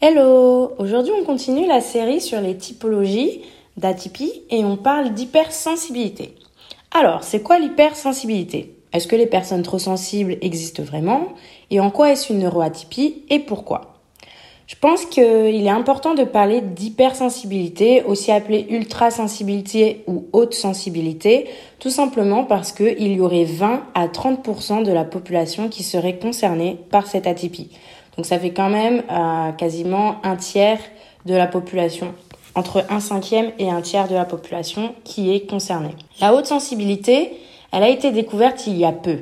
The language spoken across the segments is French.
Hello Aujourd'hui on continue la série sur les typologies d'atypie et on parle d'hypersensibilité. Alors, c'est quoi l'hypersensibilité? Est-ce que les personnes trop sensibles existent vraiment? Et en quoi est-ce une neuroatypie et pourquoi? Je pense qu'il est important de parler d'hypersensibilité, aussi appelée ultrasensibilité ou haute sensibilité, tout simplement parce qu'il y aurait 20 à 30% de la population qui serait concernée par cette atypie. Donc ça fait quand même euh, quasiment un tiers de la population entre un cinquième et un tiers de la population qui est concernée. La haute sensibilité, elle a été découverte il y a peu,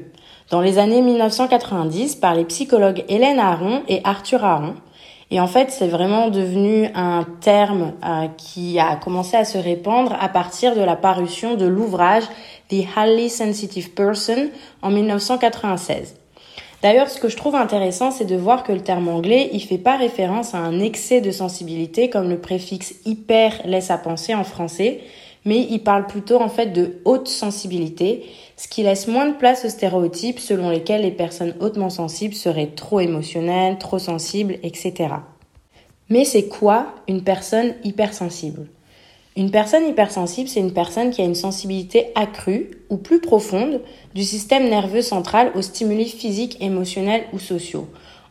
dans les années 1990 par les psychologues Hélène Aron et Arthur Aron. Et en fait, c'est vraiment devenu un terme euh, qui a commencé à se répandre à partir de la parution de l'ouvrage The Highly Sensitive Person en 1996. D'ailleurs, ce que je trouve intéressant, c'est de voir que le terme anglais, il fait pas référence à un excès de sensibilité comme le préfixe hyper laisse à penser en français, mais il parle plutôt en fait de haute sensibilité, ce qui laisse moins de place aux stéréotypes selon lesquels les personnes hautement sensibles seraient trop émotionnelles, trop sensibles, etc. Mais c'est quoi une personne hypersensible? Une personne hypersensible, c'est une personne qui a une sensibilité accrue ou plus profonde du système nerveux central aux stimuli physiques, émotionnels ou sociaux.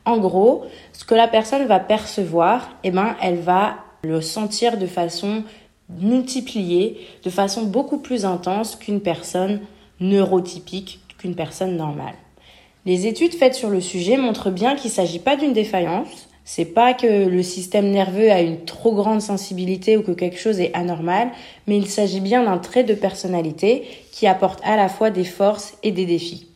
En gros, ce que la personne va percevoir, eh ben, elle va le sentir de façon multipliée, de façon beaucoup plus intense qu'une personne neurotypique, qu'une personne normale. Les études faites sur le sujet montrent bien qu'il ne s'agit pas d'une défaillance, c'est pas que le système nerveux a une trop grande sensibilité ou que quelque chose est anormal, mais il s'agit bien d'un trait de personnalité qui apporte à la fois des forces et des défis.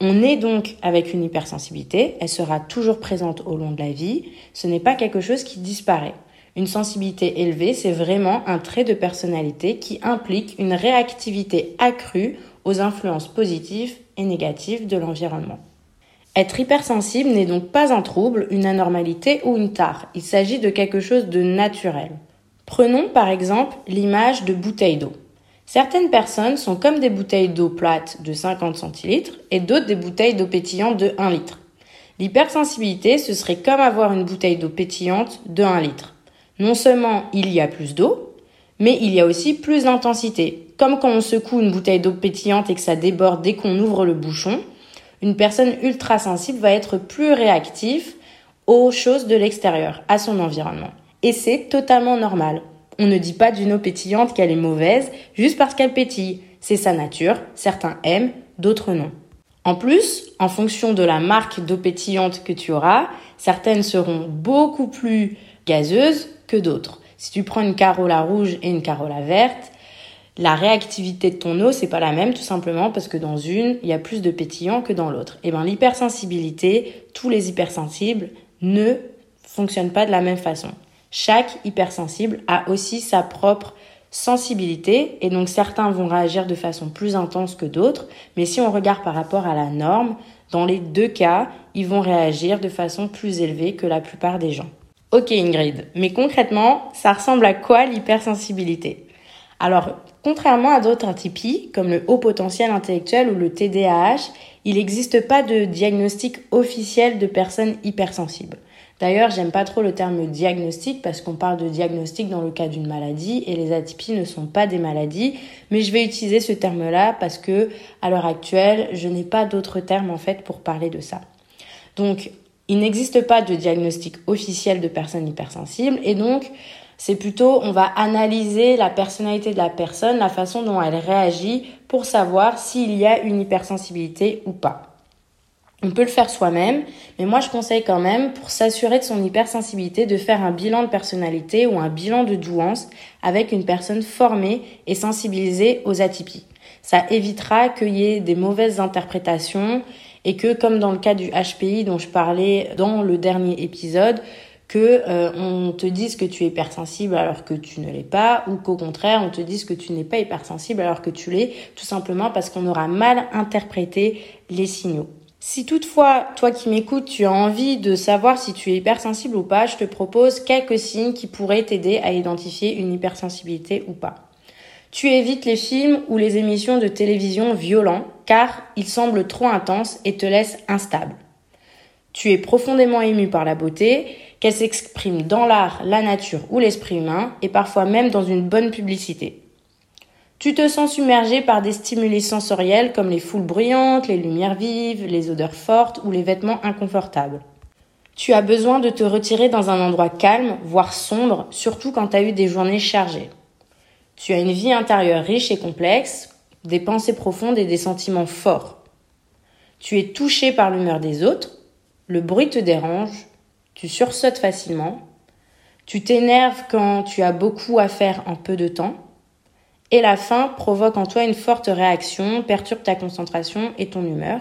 On est donc avec une hypersensibilité, elle sera toujours présente au long de la vie, ce n'est pas quelque chose qui disparaît. Une sensibilité élevée, c'est vraiment un trait de personnalité qui implique une réactivité accrue aux influences positives et négatives de l'environnement. Être hypersensible n'est donc pas un trouble, une anormalité ou une tare. Il s'agit de quelque chose de naturel. Prenons par exemple l'image de bouteilles d'eau. Certaines personnes sont comme des bouteilles d'eau plates de 50 centilitres et d'autres des bouteilles d'eau pétillante de 1 litre. L'hypersensibilité, ce serait comme avoir une bouteille d'eau pétillante de 1 litre. Non seulement il y a plus d'eau, mais il y a aussi plus d'intensité. Comme quand on secoue une bouteille d'eau pétillante et que ça déborde dès qu'on ouvre le bouchon, une personne ultra sensible va être plus réactive aux choses de l'extérieur, à son environnement. Et c'est totalement normal. On ne dit pas d'une eau pétillante qu'elle est mauvaise juste parce qu'elle pétille. C'est sa nature, certains aiment, d'autres non. En plus, en fonction de la marque d'eau pétillante que tu auras, certaines seront beaucoup plus gazeuses que d'autres. Si tu prends une Carola rouge et une Carola verte, la réactivité de ton eau, c'est pas la même, tout simplement parce que dans une, il y a plus de pétillant que dans l'autre. Et ben, l'hypersensibilité, tous les hypersensibles ne fonctionnent pas de la même façon. Chaque hypersensible a aussi sa propre sensibilité et donc certains vont réagir de façon plus intense que d'autres, mais si on regarde par rapport à la norme, dans les deux cas, ils vont réagir de façon plus élevée que la plupart des gens. Ok Ingrid, mais concrètement, ça ressemble à quoi l'hypersensibilité? Alors, contrairement à d'autres atypies, comme le haut potentiel intellectuel ou le TDAH, il n'existe pas de diagnostic officiel de personnes hypersensibles. D'ailleurs, j'aime pas trop le terme diagnostic parce qu'on parle de diagnostic dans le cas d'une maladie et les atypies ne sont pas des maladies, mais je vais utiliser ce terme-là parce que à l'heure actuelle, je n'ai pas d'autres termes en fait pour parler de ça. Donc, il n'existe pas de diagnostic officiel de personnes hypersensibles et donc c'est plutôt on va analyser la personnalité de la personne, la façon dont elle réagit pour savoir s'il y a une hypersensibilité ou pas. On peut le faire soi-même, mais moi je conseille quand même, pour s'assurer de son hypersensibilité, de faire un bilan de personnalité ou un bilan de douance avec une personne formée et sensibilisée aux atypies. Ça évitera qu'il y ait des mauvaises interprétations et que, comme dans le cas du HPI dont je parlais dans le dernier épisode, que euh, on te dise que tu es hypersensible alors que tu ne l'es pas, ou qu'au contraire on te dise que tu n'es pas hypersensible alors que tu l'es, tout simplement parce qu'on aura mal interprété les signaux. Si toutefois, toi qui m'écoutes, tu as envie de savoir si tu es hypersensible ou pas, je te propose quelques signes qui pourraient t'aider à identifier une hypersensibilité ou pas. Tu évites les films ou les émissions de télévision violents car ils semblent trop intenses et te laissent instable. Tu es profondément ému par la beauté, qu'elle s'exprime dans l'art, la nature ou l'esprit humain et parfois même dans une bonne publicité. Tu te sens submergé par des stimuli sensoriels comme les foules bruyantes, les lumières vives, les odeurs fortes ou les vêtements inconfortables. Tu as besoin de te retirer dans un endroit calme, voire sombre, surtout quand tu as eu des journées chargées. Tu as une vie intérieure riche et complexe, des pensées profondes et des sentiments forts. Tu es touché par l'humeur des autres, le bruit te dérange, tu sursautes facilement, tu t'énerves quand tu as beaucoup à faire en peu de temps, et la faim provoque en toi une forte réaction, perturbe ta concentration et ton humeur.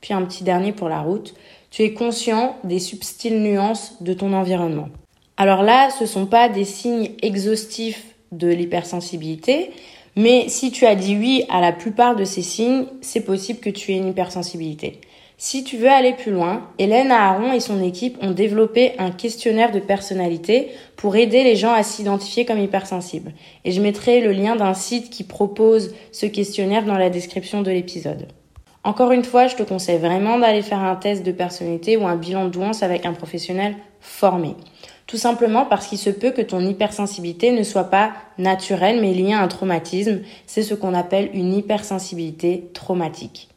Puis un petit dernier pour la route, tu es conscient des subtiles nuances de ton environnement. Alors là, ce ne sont pas des signes exhaustifs de l'hypersensibilité, mais si tu as dit oui à la plupart de ces signes, c'est possible que tu aies une hypersensibilité. Si tu veux aller plus loin, Hélène Aharon et son équipe ont développé un questionnaire de personnalité pour aider les gens à s'identifier comme hypersensibles. Et je mettrai le lien d'un site qui propose ce questionnaire dans la description de l'épisode. Encore une fois, je te conseille vraiment d'aller faire un test de personnalité ou un bilan de douance avec un professionnel formé. Tout simplement parce qu'il se peut que ton hypersensibilité ne soit pas naturelle mais liée à un traumatisme. C'est ce qu'on appelle une hypersensibilité traumatique.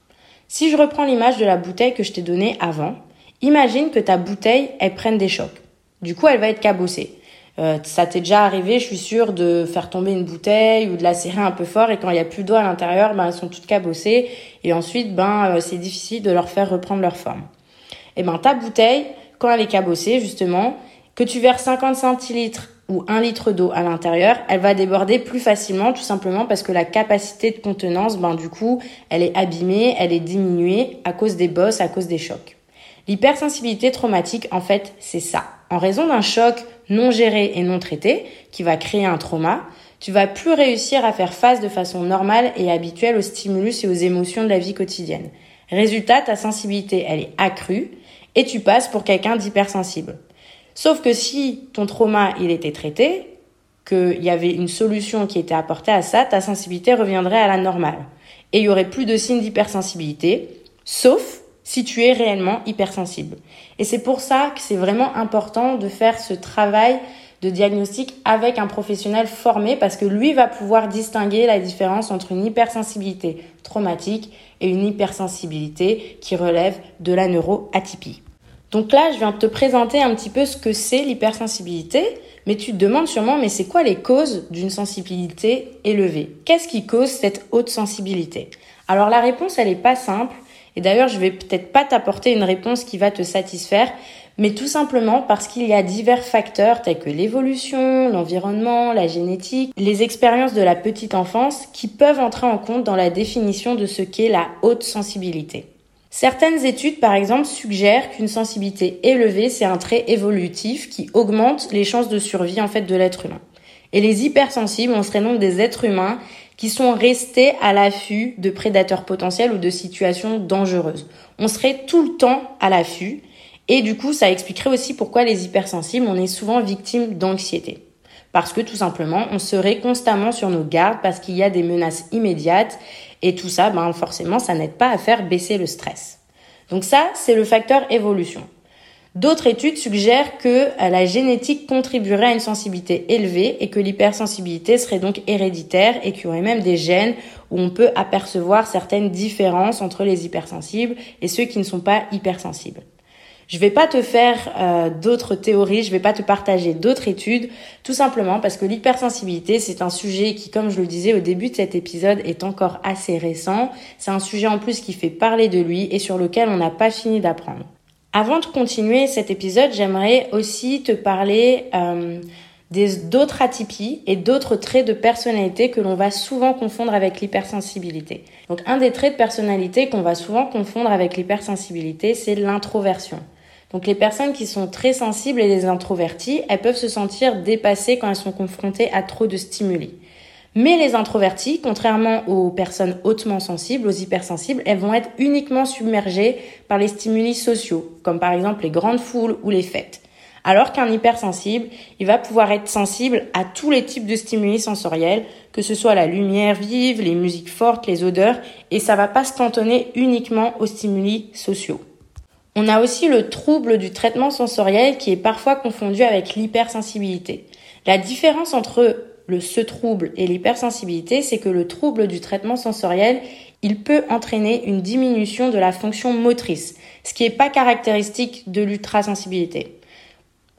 Si je reprends l'image de la bouteille que je t'ai donnée avant, imagine que ta bouteille, elle prenne des chocs. Du coup, elle va être cabossée. Euh, ça t'est déjà arrivé, je suis sûre, de faire tomber une bouteille ou de la serrer un peu fort et quand il n'y a plus d'eau à l'intérieur, ben, elles sont toutes cabossées et ensuite, ben, euh, c'est difficile de leur faire reprendre leur forme. Et ben, ta bouteille, quand elle est cabossée, justement, que tu verses 50 centilitres ou un litre d'eau à l'intérieur, elle va déborder plus facilement tout simplement parce que la capacité de contenance, ben du coup, elle est abîmée, elle est diminuée à cause des bosses, à cause des chocs. L'hypersensibilité traumatique, en fait, c'est ça. En raison d'un choc non géré et non traité, qui va créer un trauma, tu vas plus réussir à faire face de façon normale et habituelle aux stimulus et aux émotions de la vie quotidienne. Résultat, ta sensibilité, elle est accrue et tu passes pour quelqu'un d'hypersensible. Sauf que si ton trauma, il était traité, qu'il y avait une solution qui était apportée à ça, ta sensibilité reviendrait à la normale. Et il y aurait plus de signes d'hypersensibilité, sauf si tu es réellement hypersensible. Et c'est pour ça que c'est vraiment important de faire ce travail de diagnostic avec un professionnel formé parce que lui va pouvoir distinguer la différence entre une hypersensibilité traumatique et une hypersensibilité qui relève de la neuroatypie. Donc là, je viens de te présenter un petit peu ce que c'est l'hypersensibilité, mais tu te demandes sûrement, mais c'est quoi les causes d'une sensibilité élevée? Qu'est-ce qui cause cette haute sensibilité? Alors la réponse, elle n'est pas simple, et d'ailleurs, je vais peut-être pas t'apporter une réponse qui va te satisfaire, mais tout simplement parce qu'il y a divers facteurs tels que l'évolution, l'environnement, la génétique, les expériences de la petite enfance qui peuvent entrer en compte dans la définition de ce qu'est la haute sensibilité. Certaines études, par exemple, suggèrent qu'une sensibilité élevée, c'est un trait évolutif qui augmente les chances de survie, en fait, de l'être humain. Et les hypersensibles, on serait donc des êtres humains qui sont restés à l'affût de prédateurs potentiels ou de situations dangereuses. On serait tout le temps à l'affût. Et du coup, ça expliquerait aussi pourquoi les hypersensibles, on est souvent victimes d'anxiété. parce que tout simplement, on serait constamment sur nos gardes parce qu'il y a des menaces immédiates et tout ça, ben forcément, ça n'aide pas à faire baisser le stress. Donc ça, c'est le facteur évolution. D'autres études suggèrent que euh, la génétique contribuerait à une sensibilité élevée et que l'hypersensibilité serait donc héréditaire et qu'il y aurait même des gènes où on peut apercevoir certaines différences entre les hypersensibles et ceux qui ne sont pas hypersensibles. Je vais pas te faire euh, d'autres théories, je vais pas te partager d'autres études, tout simplement parce que l'hypersensibilité, c'est un sujet qui, comme je le disais au début de cet épisode, est encore assez récent. C'est un sujet en plus qui fait parler de lui et sur lequel on n'a pas fini d'apprendre. Avant de continuer cet épisode, j'aimerais aussi te parler euh, d'autres atypies et d'autres traits de personnalité que l'on va souvent confondre avec l'hypersensibilité. Donc un des traits de personnalité qu'on va souvent confondre avec l'hypersensibilité, c'est l'introversion. Donc les personnes qui sont très sensibles et les introverties, elles peuvent se sentir dépassées quand elles sont confrontées à trop de stimuli. Mais les introvertis, contrairement aux personnes hautement sensibles, aux hypersensibles, elles vont être uniquement submergées par les stimuli sociaux, comme par exemple les grandes foules ou les fêtes. Alors qu'un hypersensible, il va pouvoir être sensible à tous les types de stimuli sensoriels, que ce soit la lumière vive, les musiques fortes, les odeurs, et ça va pas se cantonner uniquement aux stimuli sociaux. On a aussi le trouble du traitement sensoriel qui est parfois confondu avec l'hypersensibilité. La différence entre le ce trouble et l'hypersensibilité, c'est que le trouble du traitement sensoriel, il peut entraîner une diminution de la fonction motrice, ce qui n'est pas caractéristique de l'ultrasensibilité.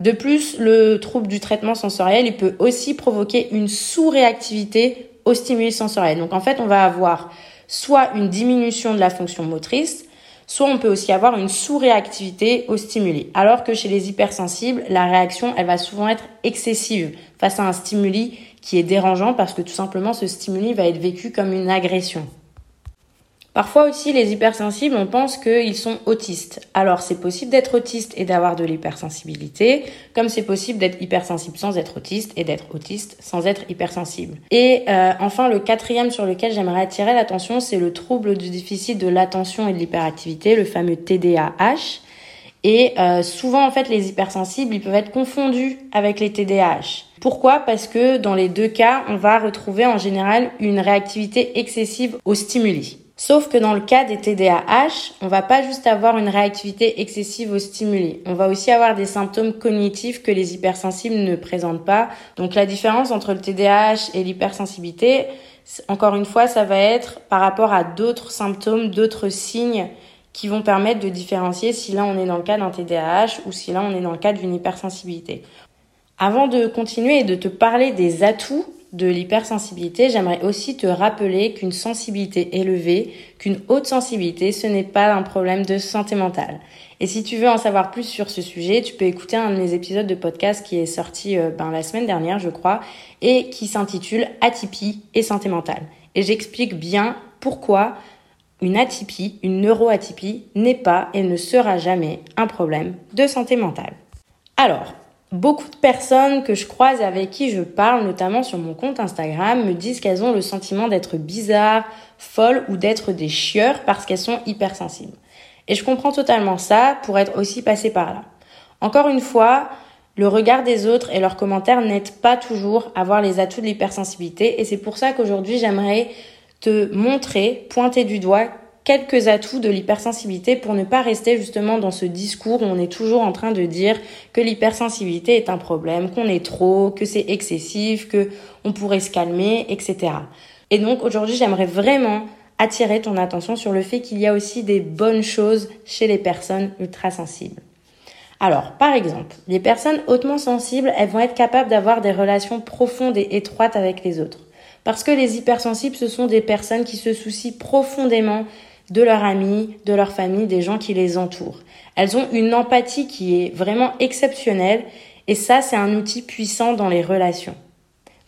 De plus, le trouble du traitement sensoriel, il peut aussi provoquer une sous-réactivité aux stimuli sensoriels. Donc en fait, on va avoir soit une diminution de la fonction motrice, Soit on peut aussi avoir une sous-réactivité aux stimuli. Alors que chez les hypersensibles, la réaction, elle va souvent être excessive face à un stimuli qui est dérangeant parce que tout simplement ce stimuli va être vécu comme une agression. Parfois aussi, les hypersensibles, on pense qu'ils sont autistes. Alors, c'est possible d'être autiste et d'avoir de l'hypersensibilité, comme c'est possible d'être hypersensible sans être autiste et d'être autiste sans être hypersensible. Et euh, enfin, le quatrième sur lequel j'aimerais attirer l'attention, c'est le trouble du déficit de l'attention et de l'hyperactivité, le fameux TDAH. Et euh, souvent, en fait, les hypersensibles, ils peuvent être confondus avec les TDAH. Pourquoi? Parce que dans les deux cas, on va retrouver en général une réactivité excessive aux stimuli. Sauf que dans le cas des TDAH, on va pas juste avoir une réactivité excessive aux stimuli. On va aussi avoir des symptômes cognitifs que les hypersensibles ne présentent pas. Donc la différence entre le TDAH et l'hypersensibilité, encore une fois, ça va être par rapport à d'autres symptômes, d'autres signes qui vont permettre de différencier si là on est dans le cas d'un TDAH ou si là on est dans le cas d'une hypersensibilité. Avant de continuer et de te parler des atouts de l'hypersensibilité, j'aimerais aussi te rappeler qu'une sensibilité élevée, qu'une haute sensibilité, ce n'est pas un problème de santé mentale. Et si tu veux en savoir plus sur ce sujet, tu peux écouter un de mes épisodes de podcast qui est sorti euh, ben, la semaine dernière, je crois, et qui s'intitule Atypie et santé mentale. Et j'explique bien pourquoi une atypie, une neuroatypie, n'est pas et ne sera jamais un problème de santé mentale. Alors, Beaucoup de personnes que je croise et avec qui je parle, notamment sur mon compte Instagram, me disent qu'elles ont le sentiment d'être bizarres, folles ou d'être des chieurs parce qu'elles sont hypersensibles. Et je comprends totalement ça pour être aussi passée par là. Encore une fois, le regard des autres et leurs commentaires n'aident pas toujours à voir les atouts de l'hypersensibilité et c'est pour ça qu'aujourd'hui j'aimerais te montrer, pointer du doigt quelques atouts de l'hypersensibilité pour ne pas rester justement dans ce discours où on est toujours en train de dire que l'hypersensibilité est un problème, qu'on est trop, que c'est excessif, que on pourrait se calmer, etc. Et donc aujourd'hui, j'aimerais vraiment attirer ton attention sur le fait qu'il y a aussi des bonnes choses chez les personnes ultrasensibles. Alors, par exemple, les personnes hautement sensibles, elles vont être capables d'avoir des relations profondes et étroites avec les autres. Parce que les hypersensibles, ce sont des personnes qui se soucient profondément de leurs amis, de leur famille, des gens qui les entourent. Elles ont une empathie qui est vraiment exceptionnelle et ça, c'est un outil puissant dans les relations.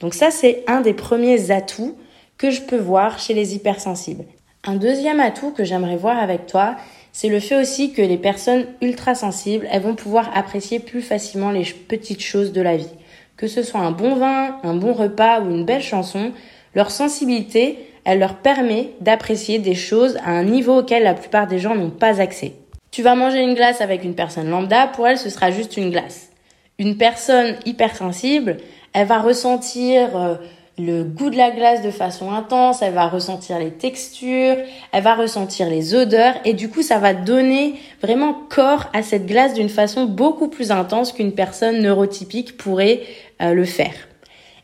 Donc ça, c'est un des premiers atouts que je peux voir chez les hypersensibles. Un deuxième atout que j'aimerais voir avec toi, c'est le fait aussi que les personnes ultra sensibles, elles vont pouvoir apprécier plus facilement les petites choses de la vie. Que ce soit un bon vin, un bon repas ou une belle chanson, leur sensibilité, elle leur permet d'apprécier des choses à un niveau auquel la plupart des gens n'ont pas accès. Tu vas manger une glace avec une personne lambda, pour elle ce sera juste une glace. Une personne hypersensible, Elle va ressentir euh, le goût de la glace de façon intense, elle va ressentir les textures, elle va ressentir les odeurs et du coup ça va donner vraiment corps à cette glace d'une façon beaucoup plus intense qu'une personne neurotypique pourrait euh, le faire.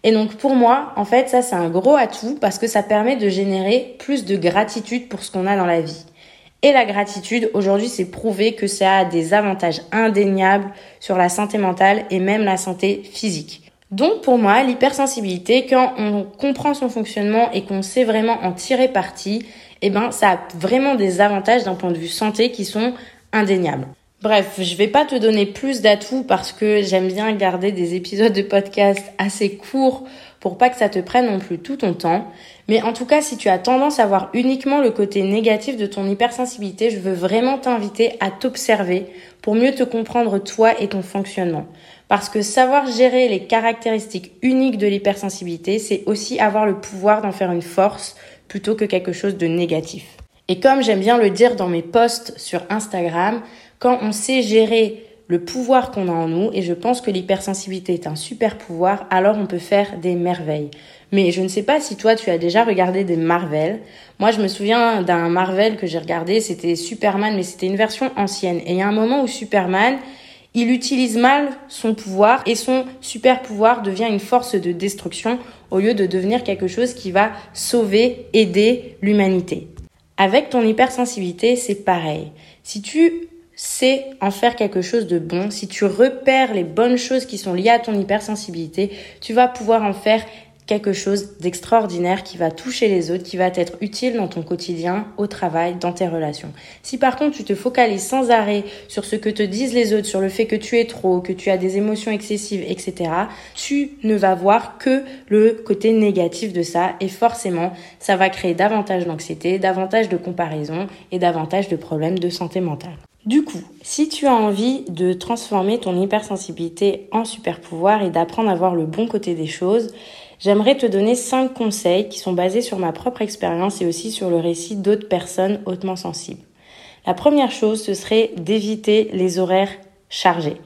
Et donc pour moi, en fait, ça c'est un gros atout parce que ça permet de générer plus de gratitude pour ce qu'on a dans la vie. Et la gratitude, aujourd'hui, c'est prouvé que ça a des avantages indéniables sur la santé mentale et même la santé physique. Donc pour moi, l'hypersensibilité, quand on comprend son fonctionnement et qu'on sait vraiment en tirer parti, eh ben ça a vraiment des avantages d'un point de vue santé qui sont indéniables. Bref, je vais pas te donner plus d'atouts parce que j'aime bien garder des épisodes de podcast assez courts pour pas que ça te prenne non plus tout ton temps. Mais en tout cas, si tu as tendance à voir uniquement le côté négatif de ton hypersensibilité, je veux vraiment t'inviter à t'observer pour mieux te comprendre toi et ton fonctionnement. Parce que savoir gérer les caractéristiques uniques de l'hypersensibilité, c'est aussi avoir le pouvoir d'en faire une force plutôt que quelque chose de négatif. Et comme j'aime bien le dire dans mes posts sur Instagram, quand on sait gérer le pouvoir qu'on a en nous, et je pense que l'hypersensibilité est un super pouvoir, alors on peut faire des merveilles. Mais je ne sais pas si toi tu as déjà regardé des Marvel. Moi je me souviens d'un Marvel que j'ai regardé, c'était Superman, mais c'était une version ancienne. Et il y a un moment où Superman, il utilise mal son pouvoir et son super pouvoir devient une force de destruction au lieu de devenir quelque chose qui va sauver, aider l'humanité. Avec ton hypersensibilité, c'est pareil. Si tu sais en faire quelque chose de bon, si tu repères les bonnes choses qui sont liées à ton hypersensibilité, tu vas pouvoir en faire quelque chose d'extraordinaire qui va toucher les autres, qui va être utile dans ton quotidien, au travail, dans tes relations. Si par contre tu te focalises sans arrêt sur ce que te disent les autres, sur le fait que tu es trop, que tu as des émotions excessives, etc., tu ne vas voir que le côté négatif de ça et forcément ça va créer davantage d'anxiété, davantage de comparaison et davantage de problèmes de santé mentale. Du coup, si tu as envie de transformer ton hypersensibilité en super pouvoir et d'apprendre à voir le bon côté des choses, j'aimerais te donner 5 conseils qui sont basés sur ma propre expérience et aussi sur le récit d'autres personnes hautement sensibles. La première chose, ce serait d'éviter les horaires chargés.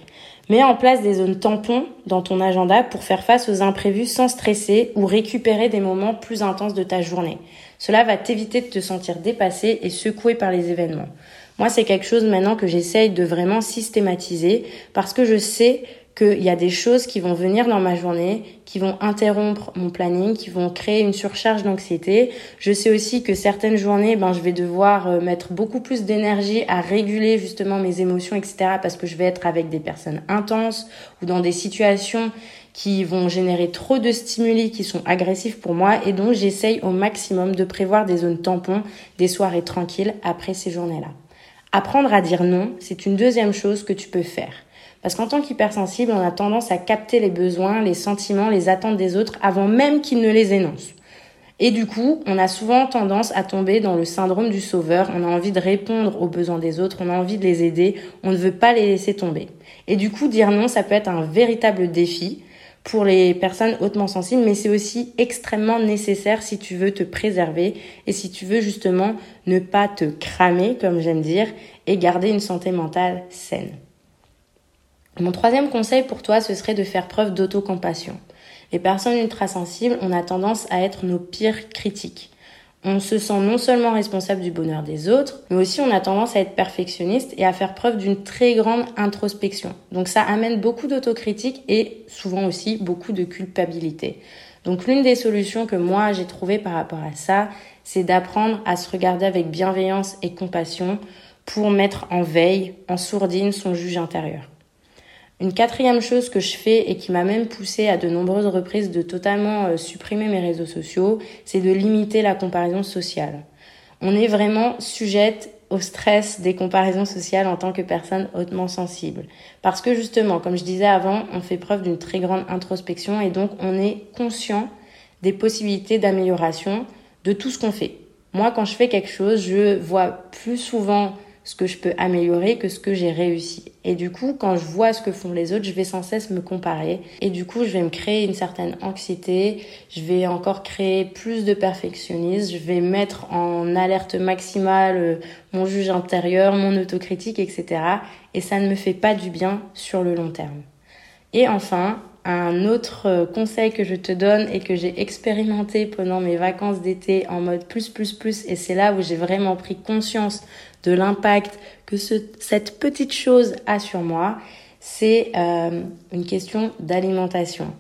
Mets en place des zones tampons dans ton agenda pour faire face aux imprévus sans stresser ou récupérer des moments plus intenses de ta journée. Cela va t'éviter de te sentir dépassé et secoué par les événements. Moi, c'est quelque chose maintenant que j'essaye de vraiment systématiser parce que je sais qu'il y a des choses qui vont venir dans ma journée, qui vont interrompre mon planning, qui vont créer une surcharge d'anxiété. Je sais aussi que certaines journées, ben, je vais devoir euh, mettre beaucoup plus d'énergie à réguler justement mes émotions, etc. parce que je vais être avec des personnes intenses ou dans des situations qui vont générer trop de stimuli qui sont agressifs pour moi et donc j'essaye au maximum de prévoir des zones tampons, des soirées tranquilles après ces journées-là. Apprendre à dire non, c'est une deuxième chose que tu peux faire. Parce qu'en tant qu'hypersensible, on a tendance à capter les besoins, les sentiments, les attentes des autres avant même qu'ils ne les énoncent. Et du coup, on a souvent tendance à tomber dans le syndrome du sauveur. On a envie de répondre aux besoins des autres, on a envie de les aider, on ne veut pas les laisser tomber. Et du coup, dire non, ça peut être un véritable défi pour les personnes hautement sensibles, mais c'est aussi extrêmement nécessaire si tu veux te préserver et si tu veux justement ne pas te cramer, comme j'aime dire, et garder une santé mentale saine. Mon troisième conseil pour toi, ce serait de faire preuve d'autocompassion. Les personnes ultrasensibles, on a tendance à être nos pires critiques. On se sent non seulement responsable du bonheur des autres, mais aussi on a tendance à être perfectionniste et à faire preuve d'une très grande introspection. Donc ça amène beaucoup d'autocritique et souvent aussi beaucoup de culpabilité. Donc l'une des solutions que moi j'ai trouvées par rapport à ça, c'est d'apprendre à se regarder avec bienveillance et compassion pour mettre en veille, en sourdine son juge intérieur. Une quatrième chose que je fais et qui m'a même poussé à de nombreuses reprises de totalement euh, supprimer mes réseaux sociaux, c'est de limiter la comparaison sociale. On est vraiment sujette au stress des comparaisons sociales en tant que personne hautement sensible. Parce que justement, comme je disais avant, on fait preuve d'une très grande introspection et donc on est conscient des possibilités d'amélioration de tout ce qu'on fait. Moi, quand je fais quelque chose, je vois plus souvent ce que je peux améliorer que ce que j'ai réussi. Et du coup, quand je vois ce que font les autres, je vais sans cesse me comparer. Et du coup, je vais me créer une certaine anxiété, je vais encore créer plus de perfectionnisme, je vais mettre en alerte maximale euh, mon juge intérieur, mon autocritique, etc. Et ça ne me fait pas du bien sur le long terme. Et enfin, un autre euh, conseil que je te donne et que j'ai expérimenté pendant mes vacances d'été en mode plus plus plus et c'est là où j'ai vraiment pris conscience de l'impact que cette petite chose a sur moi, c'est euh, une question d'alimentation.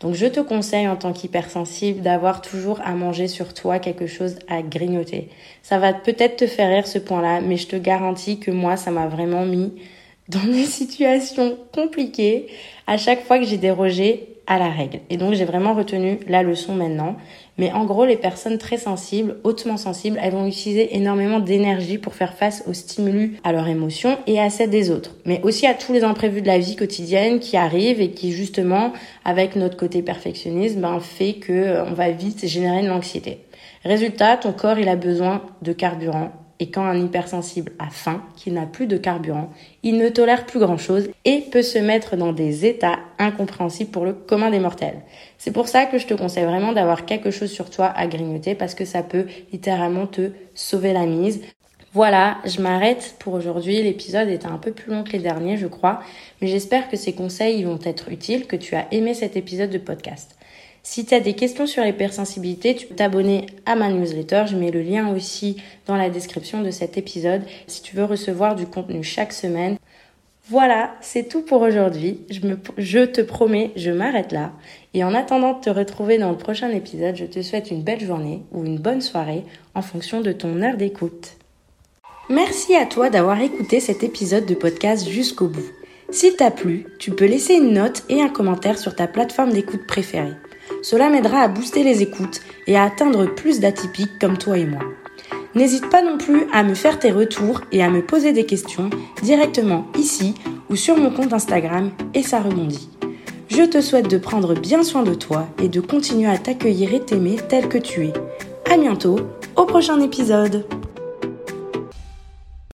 Donc je te conseille en tant qu'hypersensible d'avoir toujours à manger sur toi quelque chose à grignoter. Ça va peut-être te faire rire ce point-là, mais je te garantis que moi, ça m'a vraiment mis dans des situations compliquées à chaque fois que j'ai dérogé à la règle. Et donc j'ai vraiment retenu la leçon maintenant. Mais en gros, les personnes très sensibles, hautement sensibles, elles vont utiliser énormément d'énergie pour faire face aux stimulus, à leurs émotions et à celles des autres. Mais aussi à tous les imprévus de la vie quotidienne qui arrivent et qui justement, avec notre côté perfectionniste, ben, fait que euh, on va vite générer de l'anxiété. Résultat, ton corps, il a besoin de carburant et quand un hypersensible a faim, qu'il n'a plus de carburant, il ne tolère plus grand-chose et peut se mettre dans des états incompréhensibles pour le commun des mortels. C'est pour ça que je te conseille vraiment d'avoir quelque chose sur toi à grignoter parce que ça peut littéralement te sauver la mise. Voilà, je m'arrête pour aujourd'hui. L'épisode était un peu plus long que les derniers, je crois, mais j'espère que ces conseils vont être utiles, que tu as aimé cet épisode de podcast. Si tu as des questions sur l'hypersensibilité, tu peux t'abonner à ma newsletter. Je mets le lien aussi dans la description de cet épisode si tu veux recevoir du contenu chaque semaine. Voilà, c'est tout pour aujourd'hui. Je, te promets, je m'arrête là. Et en attendant de te retrouver dans le prochain épisode, je te souhaite une belle journée ou une bonne soirée en fonction de ton heure d'écoute. Merci à toi d'avoir écouté cet épisode de podcast jusqu'au bout. S'il t'a plu, tu peux laisser une note et un commentaire sur ta plateforme d'écoute préférée. Cela m'aidera à booster les écoutes et à atteindre plus d'atypiques comme toi et moi. N'hésite pas non plus à me faire tes retours et à me poser des questions directement ici ou sur mon compte Instagram et ça rebondit. Je te souhaite de prendre bien soin de toi et de continuer à t'accueillir et t'aimer tel que tu es. À bientôt, au prochain épisode!